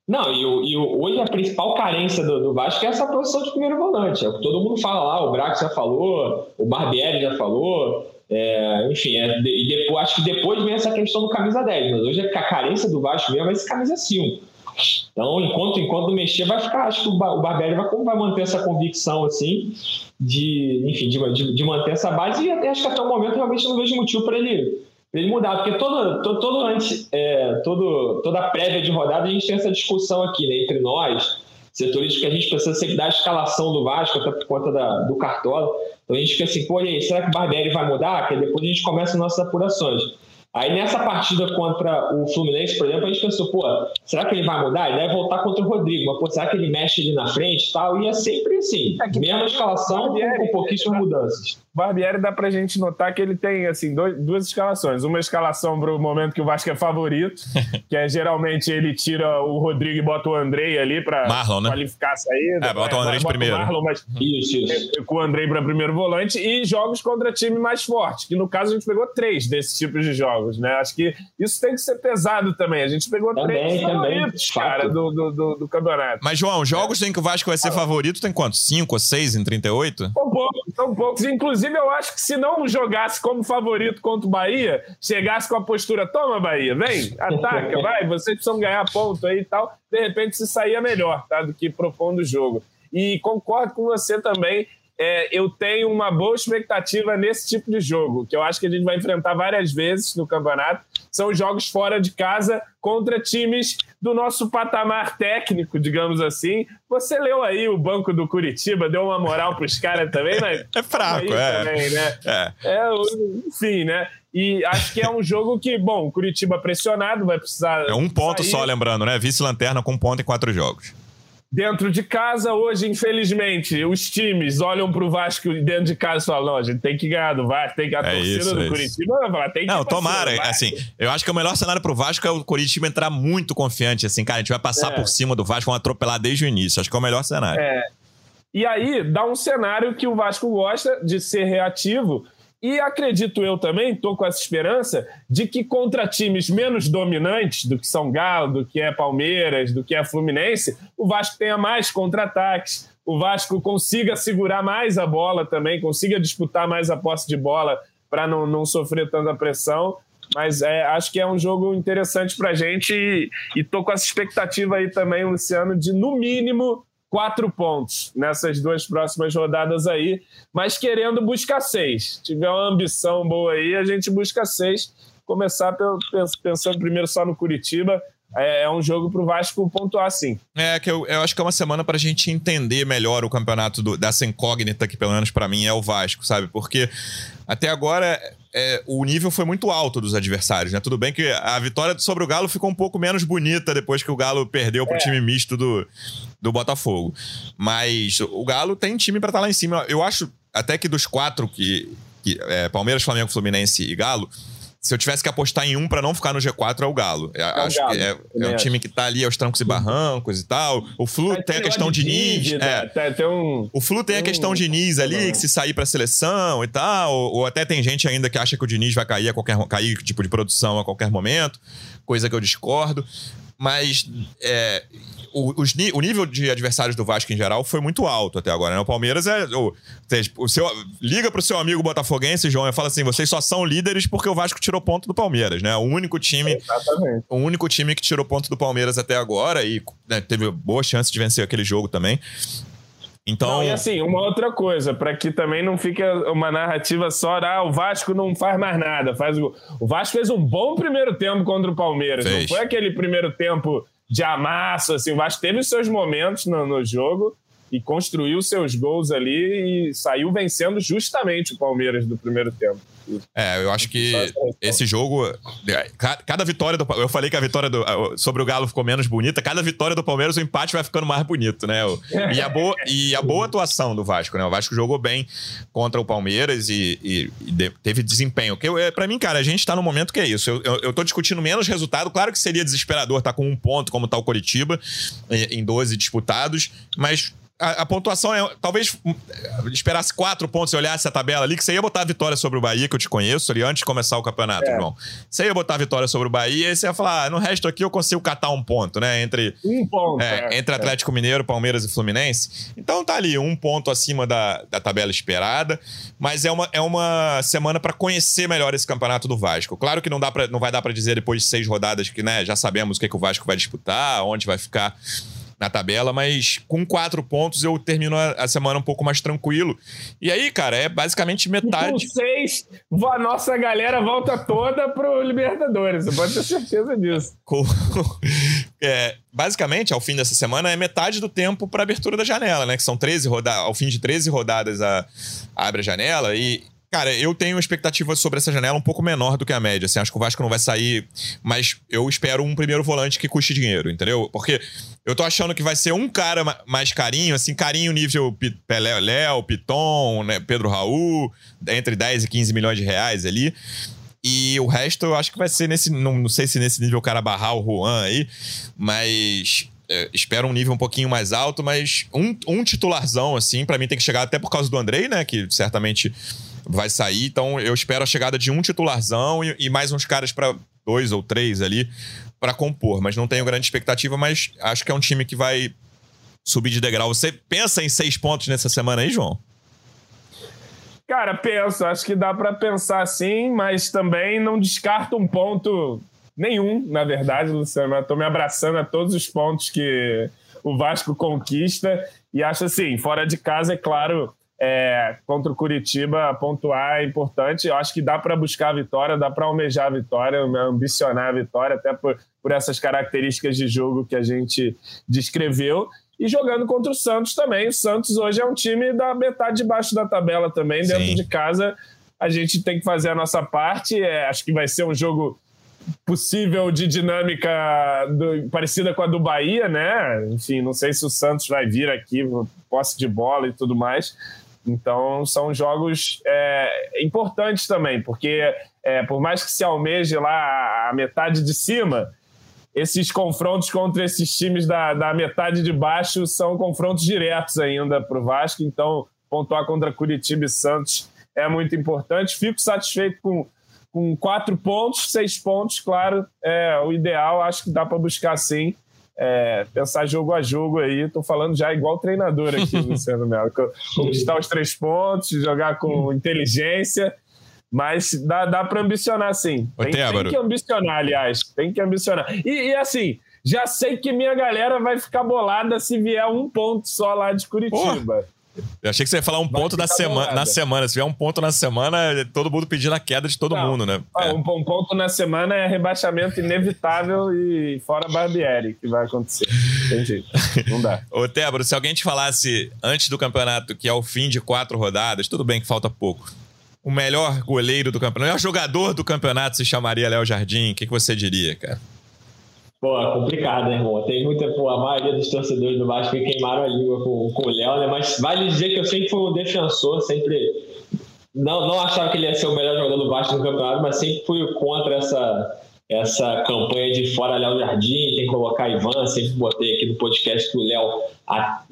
Não, e, e, hoje a principal carência do, do, Vasco é essa posição de primeiro volante. É o que todo mundo fala lá, o Braco já falou, o Barbieri já falou. É, enfim, é, e depois, acho que depois vem essa questão do camisa 10, mas hoje a carência do Vasco mesmo é esse camisa 5. Então, enquanto, enquanto mexer, vai ficar. Acho que o Barbieri vai, vai manter essa convicção, assim, de, enfim, de, de, de manter essa base, e até, acho que até o momento realmente não vejo motivo para ele, ele mudar, porque todo, todo, todo antes, é, todo, toda prévia de rodada a gente tem essa discussão aqui, né, entre nós, setoristas, que a gente precisa sempre dar a escalação do Vasco, até por conta da, do Cartola. Então a gente fica assim, pô, e aí, será que o Barbieri vai mudar? Que depois a gente começa as nossas apurações. Aí nessa partida contra o Fluminense, por exemplo, a gente pensou, pô, será que ele vai mudar? Ele deve voltar contra o Rodrigo, mas pô, será que ele mexe ali na frente e tal? E é sempre assim, é mesma escalação com pouquíssimas mudanças. Barbieri dá pra gente notar que ele tem assim dois, duas escalações. Uma escalação pro momento que o Vasco é favorito, que é geralmente ele tira o Rodrigo e bota o Andrei ali pra Marlon, né? qualificar a saída. É, bota o Andrei de primeiro. Marlon, mas isso, isso. com o Andrei pra primeiro volante e jogos contra time mais forte, que no caso a gente pegou três desses tipos de jogos, né? Acho que isso tem que ser pesado também. A gente pegou também, três favoritos, cara, do, do, do, do, campeonato. Mas, João, jogos é. em que o Vasco vai ser favorito tem quantos? Cinco ou seis em 38? São poucos, são poucos. Inclusive, eu acho que se não não jogasse como favorito contra o Bahia, chegasse com a postura, toma Bahia, vem, ataca, vai, vocês precisam ganhar ponto aí e tal, de repente se saía melhor, tá, do que propondo o jogo. E concordo com você também, é, eu tenho uma boa expectativa nesse tipo de jogo, que eu acho que a gente vai enfrentar várias vezes no campeonato. São jogos fora de casa contra times do nosso patamar técnico, digamos assim. Você leu aí o banco do Curitiba, deu uma moral para os caras também, mas. É fraco, é. Também, né? é. é. Enfim, né? E acho que é um jogo que, bom, Curitiba pressionado, vai precisar. É um ponto sair. só, lembrando, né? Vice-lanterna com um ponto em quatro jogos dentro de casa. Hoje, infelizmente, os times olham para o Vasco dentro de casa e falam: não, a gente tem que ganhar do Vasco, tem que a é torcida isso, do é Curitiba vai falar, tem que Não, tomara. Assim, eu acho que o melhor cenário para o Vasco é o Curitiba entrar muito confiante. Assim, cara, a gente vai passar é. por cima do Vasco, vamos atropelar desde o início. Acho que é o melhor cenário. É. E aí, dá um cenário que o Vasco gosta de ser reativo e acredito eu também, estou com essa esperança, de que contra times menos dominantes do que São Galo, do que é Palmeiras, do que é Fluminense, o Vasco tenha mais contra-ataques, o Vasco consiga segurar mais a bola também, consiga disputar mais a posse de bola para não, não sofrer tanta pressão. Mas é, acho que é um jogo interessante para gente e, estou com essa expectativa aí também, Luciano, de no mínimo quatro pontos nessas duas próximas rodadas aí, mas querendo buscar seis. Se tiver uma ambição boa aí, a gente busca seis. Começar pensando primeiro só no Curitiba, é, é um jogo para o Vasco pontuar sim. É, que eu, eu acho que é uma semana para a gente entender melhor o campeonato do, dessa incógnita que, pelo menos para mim, é o Vasco, sabe? Porque até agora é, o nível foi muito alto dos adversários, né? Tudo bem que a vitória sobre o Galo ficou um pouco menos bonita depois que o Galo perdeu pro é. time misto do, do Botafogo. Mas o Galo tem time para estar tá lá em cima. Eu acho até que dos quatro que, que é, Palmeiras, Flamengo, Fluminense e Galo, se eu tivesse que apostar em um para não ficar no G4, é o Galo. É, é acho Galo, que é, é um time que tá ali aos trancos e barrancos e tal. O Flu tem, tem a questão de Nis. Tem um, o Flu tem a questão de Nis ali, que se sair pra seleção e tal. Ou, ou, até tem gente ainda que acha que o Diniz vai cair a qualquer cair tipo de produção a qualquer momento, coisa que eu discordo. Mas é, o, os, o nível de adversários do Vasco em geral foi muito alto até agora. Né? O Palmeiras é. O, o seu, liga pro seu amigo botafoguense, João, e fala assim: vocês só são líderes porque o Vasco tirou ponto do Palmeiras, né? O único time. Exatamente. O único time que tirou ponto do Palmeiras até agora e né, teve boa chance de vencer aquele jogo também. Então... Não, e assim, uma outra coisa, para que também não fique uma narrativa só, ah, o Vasco não faz mais nada. Faz o... o Vasco fez um bom primeiro tempo contra o Palmeiras. Fez. Não foi aquele primeiro tempo de amasso, assim, o Vasco teve os seus momentos no, no jogo e construiu seus gols ali e saiu vencendo justamente o Palmeiras do primeiro tempo. É, eu acho que esse jogo. É, cada vitória do. Eu falei que a vitória do, sobre o Galo ficou menos bonita. Cada vitória do Palmeiras, o empate vai ficando mais bonito, né? E a boa, e a boa atuação do Vasco, né? O Vasco jogou bem contra o Palmeiras e, e, e teve desempenho. Que é, pra mim, cara, a gente tá no momento que é isso. Eu, eu, eu tô discutindo menos resultado. Claro que seria desesperador estar tá com um ponto, como tá o Coritiba, em 12 disputados, mas a, a, pontuação é. Talvez hum, esperasse quatro pontos e olhasse a tabela ali, que você ia botar a vitória sobre o Bahia, que eu te conheço ali antes de começar o campeonato, é. João. Você ia botar a vitória sobre o Bahia e você ia falar: ah, no resto aqui eu consigo catar um ponto, né? Entre, um ponto. É, é, entre Atlético Mineiro, Palmeiras e Fluminense. Então tá ali, um ponto acima da, da tabela esperada. Mas é uma, é uma semana para conhecer melhor esse campeonato do Vasco. Claro que não, dá pra, não vai dar para dizer depois de seis rodadas que né, já sabemos o que, que o Vasco vai disputar, onde vai ficar na tabela, mas com quatro pontos eu termino a, a, semana um pouco mais tranquilo. E aí, cara, é basicamente metade. Com seis, a nossa galera volta toda pro Libertadores, você pode ter certeza disso. É, basicamente, ao fim dessa semana, é metade do tempo para abertura da janela, né? Que são 13 rodadas, ao fim de 13 rodadas a, abre a janela e Cara, eu tenho expectativa sobre essa janela um pouco menor do que a média. Assim, acho que o Vasco não vai sair, mas eu espero um primeiro volante que custe dinheiro, entendeu? Porque eu tô achando que vai ser um cara mais carinho, assim, carinho nível Pelé, Léo, Piton, né, Pedro Raul, entre 10 e 15 milhões de reais ali. E o resto eu acho que vai ser nesse. Não, não sei se nesse nível o cara barrar o Juan aí, mas é, espero um nível um pouquinho mais alto, mas um, um titularzão, assim, para mim tem que chegar até por causa do Andrei, né? Que certamente vai sair. Então eu espero a chegada de um titularzão e, e mais uns caras para dois ou três ali para compor. Mas não tenho grande expectativa, mas acho que é um time que vai subir de degrau. Você pensa em seis pontos nessa semana aí, João? Cara, penso. Acho que dá para pensar sim, mas também não descarto um ponto nenhum, na verdade, Luciano. Estou me abraçando a todos os pontos que o Vasco conquista e acho assim, fora de casa, é claro, é, contra o Curitiba, pontuar é importante. Eu acho que dá para buscar a vitória, dá para almejar a vitória, ambicionar a vitória, até por, por essas características de jogo que a gente descreveu. E jogando contra o Santos também. O Santos hoje é um time da metade de baixo da tabela também, dentro Sim. de casa. A gente tem que fazer a nossa parte. É, acho que vai ser um jogo possível de dinâmica do, parecida com a do Bahia, né? Enfim, não sei se o Santos vai vir aqui, posse de bola e tudo mais. Então, são jogos é, importantes também, porque é, por mais que se almeje lá a metade de cima, esses confrontos contra esses times da, da metade de baixo são confrontos diretos ainda para o Vasco. Então, pontuar contra Curitiba e Santos é muito importante. Fico satisfeito com, com quatro pontos, seis pontos, claro, é o ideal. Acho que dá para buscar sim é, pensar jogo a jogo aí. Estou falando já igual treinador aqui, Luciano Melo. Conquistar os três pontos, jogar com inteligência. Mas dá, dá para ambicionar, sim. Tem, tem, que ambicionar, aliás. Tem que ambicionar. E, e, assim, já sei que minha galera vai ficar bolada se vier um ponto só lá de Curitiba. Porra. Eu achei que você ia falar um ponto na semana, na semana. Se vier um ponto na semana, todo mundo pedindo a queda de todo Não, mundo, né? É. Um, um, ponto na semana é rebaixamento inevitável e fora Barbieri que vai acontecer. Jeito. Não dá. Ô, Tébaro, se alguém te falasse antes do campeonato que é o fim de quatro rodadas, tudo bem que falta pouco. O melhor goleiro do campeonato, o melhor jogador do campeonato se chamaria Léo Jardim. O que, que você diria, cara? Pô, é complicado, né, irmão? Tem muita, pô, a maioria dos torcedores do Vasco que queimaram a língua com, com o Léo, né? Mas vale dizer que eu sempre fui um defensor, sempre. Não, não achava que ele ia ser o melhor jogador do Vasco no campeonato, mas sempre fui contra essa, essa campanha de fora Léo Jardim, tem que colocar Ivan. Sempre botei aqui no podcast que o Léo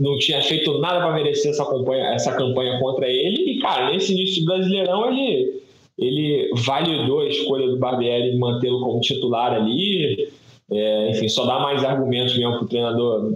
não tinha feito nada para merecer essa campanha, essa campanha contra ele. E, cara, nesse início do Brasileirão, ele, ele validou a escolha do Barbieri de mantê-lo como titular ali é, enfim, só dá mais argumentos mesmo para o treinador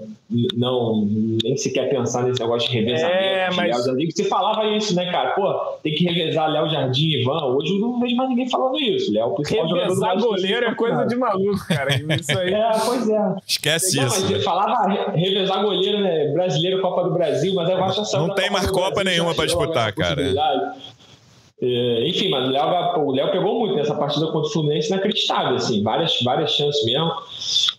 não nem sequer pensar nesse negócio de revezamento. É, mas... Léo você falava isso, né, cara? Pô, tem que revezar Léo Jardim e Ivan. Hoje eu não vejo mais ninguém falando isso. Léo, revezar goleiro é coisa de maluco, cara. Isso aí. é, pois é. Esquece não, isso. Mas falava revezar goleiro, né? Brasileiro, Copa do Brasil, mas eu acho Não tem mais Copa nenhuma para disputar, cara. É, enfim, mas o Léo, o Léo pegou muito nessa partida contra o Fluminense inacreditável, assim, várias, várias chances mesmo.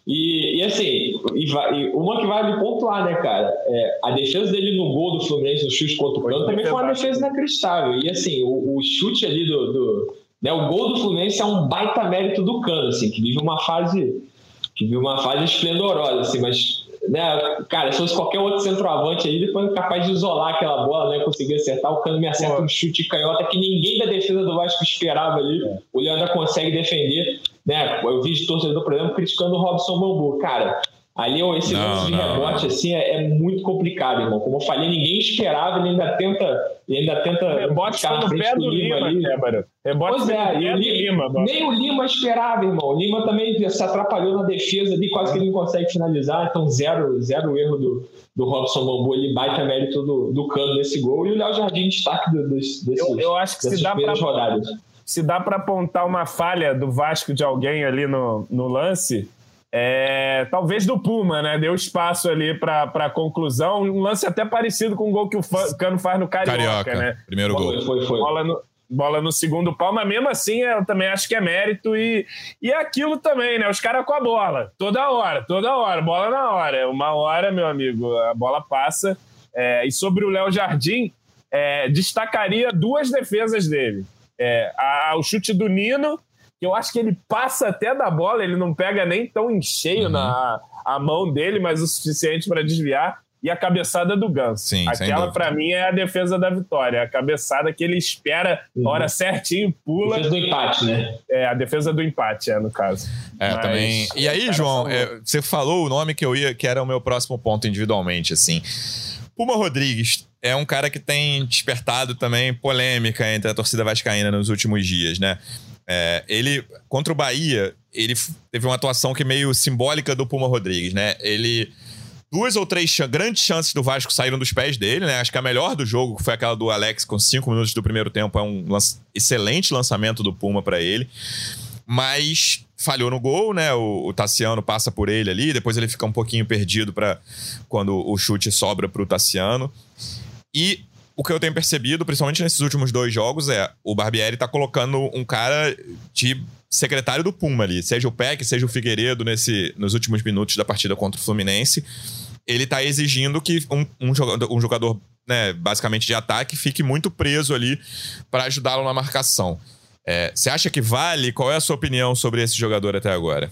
E, e assim, e vai, e uma que vale pontuar, né, cara? É, a defesa dele no gol do Fluminense, no chute contra o Cano, também foi uma defesa inacreditável. E assim, o, o chute ali do, do né, o gol do Fluminense é um baita mérito do Cano, assim, que vive uma fase que vive uma fase esplendorosa, assim, mas né, cara, se fosse qualquer outro centroavante aí, depois é capaz de isolar aquela bola, né, conseguir acertar, o Cano me acerta Pô. um chute canhota que ninguém da defesa do Vasco esperava ali, é. o Leandro consegue defender, né, eu vi de torcedor, por exemplo, criticando o Robson Bambu, cara, Ali esse lance de rebote assim é, é, muito complicado, irmão. Como eu falei, ninguém esperava, ele ainda tenta, ele ainda tenta rebote frente pé do, do Lima, Lima ali. Né, rebote pois é, e o Lima, nem o Lima esperava, irmão. O Lima também se atrapalhou na defesa ali, quase que ele não consegue finalizar, então zero, zero erro do, do Robson Bambu, ele baita mérito do, do Cano nesse gol e o Léo Jardim destaque do, dos, desses, eu, eu acho que se dá pra, rodadas. Se dá para apontar uma falha do Vasco de alguém ali no, no lance, é, talvez do Puma, né? Deu espaço ali para conclusão. Um lance até parecido com o gol que o Cano faz no Carioca, Carioca né? Primeiro gol. Foi, foi. Bola no, bola no segundo pau, mas mesmo assim eu também acho que é mérito e, e é aquilo também, né? Os caras com a bola, toda hora, toda hora, bola na hora. Uma hora, meu amigo, a bola passa. É, e sobre o Léo Jardim, é, destacaria duas defesas dele. É, a, o chute do Nino que eu acho que ele passa até da bola, ele não pega nem tão em cheio uhum. na a mão dele, mas o suficiente para desviar. E a cabeçada do Ganso. Sim, Aquela, para mim, é a defesa da vitória. A cabeçada que ele espera, uhum. hora certinho, pula. Defesa do empate, né? É, a defesa do empate, é, no caso. É, mas, também. E aí, João, é, você falou o nome que eu ia, que era o meu próximo ponto individualmente, assim. Puma Rodrigues é um cara que tem despertado também polêmica entre a torcida vascaína nos últimos dias, né? É, ele, contra o Bahia, ele teve uma atuação que é meio simbólica do Puma Rodrigues, né? Ele. Duas ou três ch grandes chances do Vasco saíram dos pés dele, né? Acho que a melhor do jogo foi aquela do Alex com cinco minutos do primeiro tempo. É um excelente lançamento do Puma para ele. Mas falhou no gol, né? O, o, Tassiano passa por ele ali, depois ele fica um pouquinho perdido para quando o chute sobra para o Tassiano. E o que eu tenho percebido, principalmente nesses últimos dois jogos, é o Barbieri tá colocando um cara de secretário do Puma ali, seja o Peck, seja o Figueiredo nesse, nos últimos minutos da partida contra o Fluminense. Ele tá exigindo que um, um jogador, um jogador né, basicamente de ataque fique muito preso ali para ajudá-lo na marcação. É, você acha que vale? Qual é a sua opinião sobre esse jogador até agora?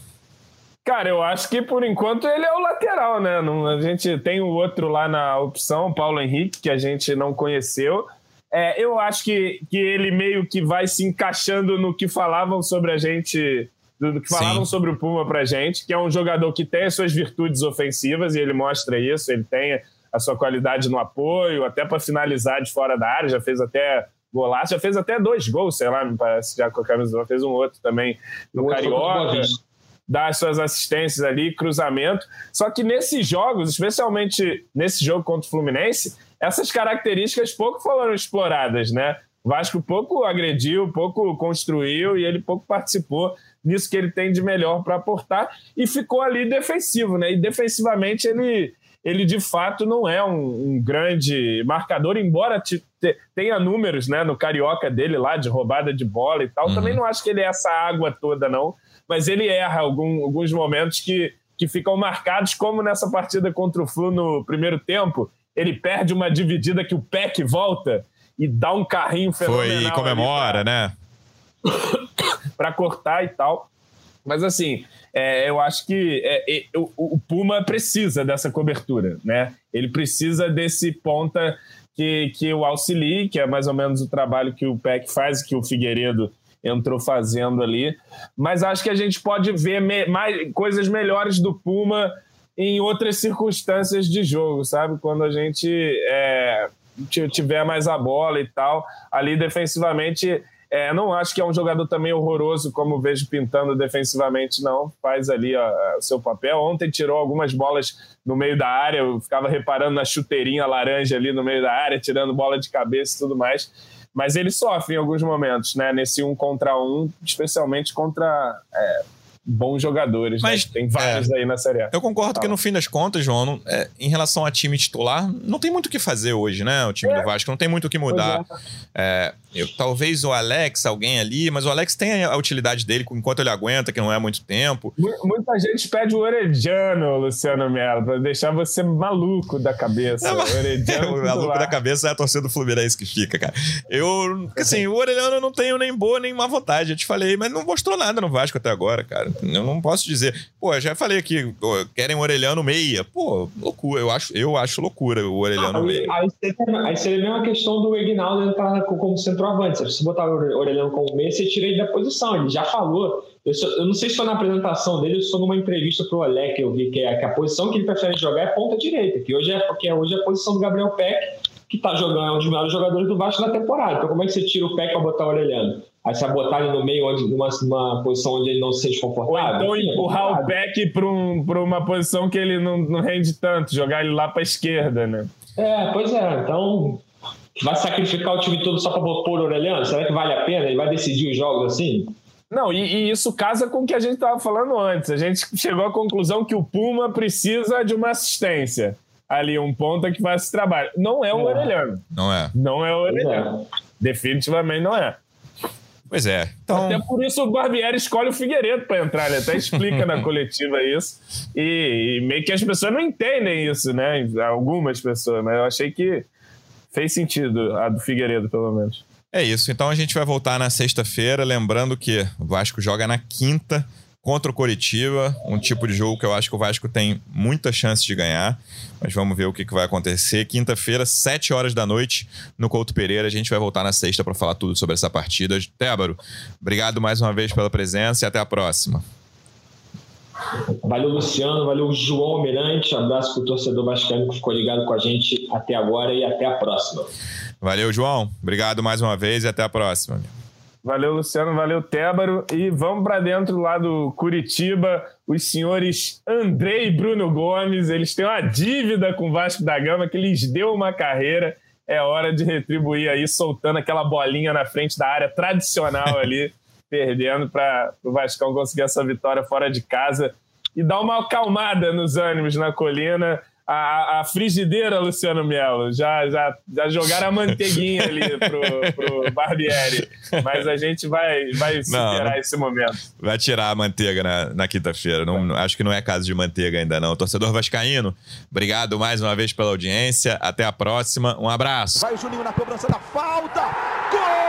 Cara, eu acho que por enquanto ele é o lateral, né? Não, a gente tem o outro lá na opção, Paulo Henrique, que a gente não conheceu. É, eu acho que, que ele meio que vai se encaixando no que falavam sobre a gente, do que falavam Sim. sobre o Puma pra gente, que é um jogador que tem as suas virtudes ofensivas e ele mostra isso, ele tem a sua qualidade no apoio, até para finalizar de fora da área, já fez até golaço, já fez até dois gols, sei lá, me parece, já com a camisa, fez um outro também no Carioca dar as suas assistências ali, cruzamento. Só que nesses jogos, especialmente nesse jogo contra o Fluminense, essas características pouco foram exploradas, né? O Vasco pouco agrediu, pouco construiu e ele pouco participou nisso que ele tem de melhor para aportar e ficou ali defensivo, né? E defensivamente ele, ele de fato não é um, um grande marcador, embora te, te, tenha números né, no carioca dele lá de roubada de bola e tal. Uhum. Também não acho que ele é essa água toda, não mas ele erra algum, alguns momentos que, que ficam marcados, como nessa partida contra o Flu no primeiro tempo. Ele perde uma dividida que o Peck volta e dá um carrinho fenomenal. Foi, e comemora, pra, né? para cortar e tal. Mas assim, é, eu acho que é, é, o, o, Puma precisa dessa cobertura, né? Ele precisa desse ponta que, que o auxilie, que é mais ou menos o trabalho que o Peck faz, que o Figueiredo entrou fazendo ali. Mas acho que a gente pode ver me mais, coisas melhores do Puma em outras circunstâncias de jogo, sabe? Quando a gente é, tiver mais a bola e tal. Ali defensivamente, é, não acho que é um jogador também horroroso, como vejo pintando defensivamente, não. Faz ali o seu papel. Ontem tirou algumas bolas no meio da área, eu ficava reparando na chuteirinha laranja ali no meio da área, tirando bola de cabeça e tudo mais mas ele sofre em alguns momentos, né? Nesse um contra um, especialmente contra é, bons jogadores. Né? Mas né? tem vários é, aí na Série A. Eu concordo que no fim das contas, João, é, em relação a time titular, não tem muito o que fazer hoje, né? O time do é. Vasco não tem muito o que mudar. Eu, talvez o Alex, alguém ali, mas o Alex tem a utilidade dele enquanto ele aguenta, que não é muito tempo. Muita gente pede o Orediano, Luciano Melo, pra deixar você maluco da cabeça. mas... Orediano, o maluco da cabeça é a torcida do Fluminense que fica, cara. Eu, assim, o Orelhano eu não tenho nem boa nem má vontade, eu te falei, mas não mostrou nada no Vasco até agora, cara. Eu não posso dizer. Pô, eu já falei aqui, pô, querem o Orelhano meia. Pô, loucura, eu acho, eu acho loucura o Orelhano ah, meia. Aí, aí seria a mesma questão do Ignaldo entrar como centroavante. Se você botar o Orelhano como meia, você tira ele da posição. Ele já falou. Eu, só, eu não sei se foi na apresentação dele ou se foi numa entrevista pro Olé que eu vi que, é, que a posição que ele prefere jogar é ponta direita, que hoje é, porque hoje é a posição do Gabriel Peck que tá jogando, é um dos melhores jogadores do Vasco na temporada. Então, como é que você tira o pé para botar o Orelhano? Aí você vai botar ele no meio, onde, numa, numa posição onde ele não se sente confortável? Ou então empurrar é o Peck para um, uma posição que ele não, não rende tanto, jogar ele lá para esquerda, né? É, pois é. Então, vai sacrificar o time todo só para pôr o Orelhano? Será que vale a pena? Ele vai decidir os jogos assim? Não, e, e, isso casa com o que a gente estava falando antes. A gente chegou à conclusão que o Puma precisa de uma assistência ali um ponta que faz esse trabalho. Não é o é. Orelhano. Não é. Não é o Orelhano. É. Definitivamente não é. Pois é. Então... Até por isso o Barbieri escolhe o Figueiredo para entrar. Ele até explica na coletiva isso. E, e, meio que as pessoas não entendem isso, né? Algumas pessoas, mas eu achei que fez sentido a do Figueiredo, pelo menos. É isso. Então a gente vai voltar na sexta-feira. Lembrando que o Vasco joga na quinta contra o Coritiba, um tipo de jogo que eu acho que o Vasco tem muita chance de ganhar, mas vamos ver o que, que vai acontecer. Quinta-feira, 7 horas da noite, no Couto Pereira, a gente vai voltar na sexta para falar tudo sobre essa partida. Tébaro, obrigado mais uma vez pela presença e até a próxima. Valeu, Luciano. Valeu, João Almirante. Abraço para o torcedor vascaíno que ficou ligado com a gente até agora e até a próxima. Valeu, João. Obrigado mais uma vez e até a próxima. Valeu, Luciano. Valeu, Tébaro. E vamos para dentro lá do Curitiba. Os senhores André e Bruno Gomes, eles têm uma dívida com o Vasco da Gama que lhes deu uma carreira. É hora de retribuir aí, soltando aquela bolinha na frente da área tradicional ali, perdendo para o Vascão conseguir essa vitória fora de casa e dar uma acalmada nos ânimos na colina a, a, frigideira, Luciano Melo. Já, já, já jogaram a manteiguinha ali pro, pro Barbieri. Mas a gente vai, vai superar não, esse momento. Vai tirar a manteiga na, na quinta-feira. Não, acho que não é caso de manteiga ainda, não. Torcedor Vascaíno, obrigado mais uma vez pela audiência. Até a próxima. Um abraço. Vai o Juninho na cobrança da falta. Gol!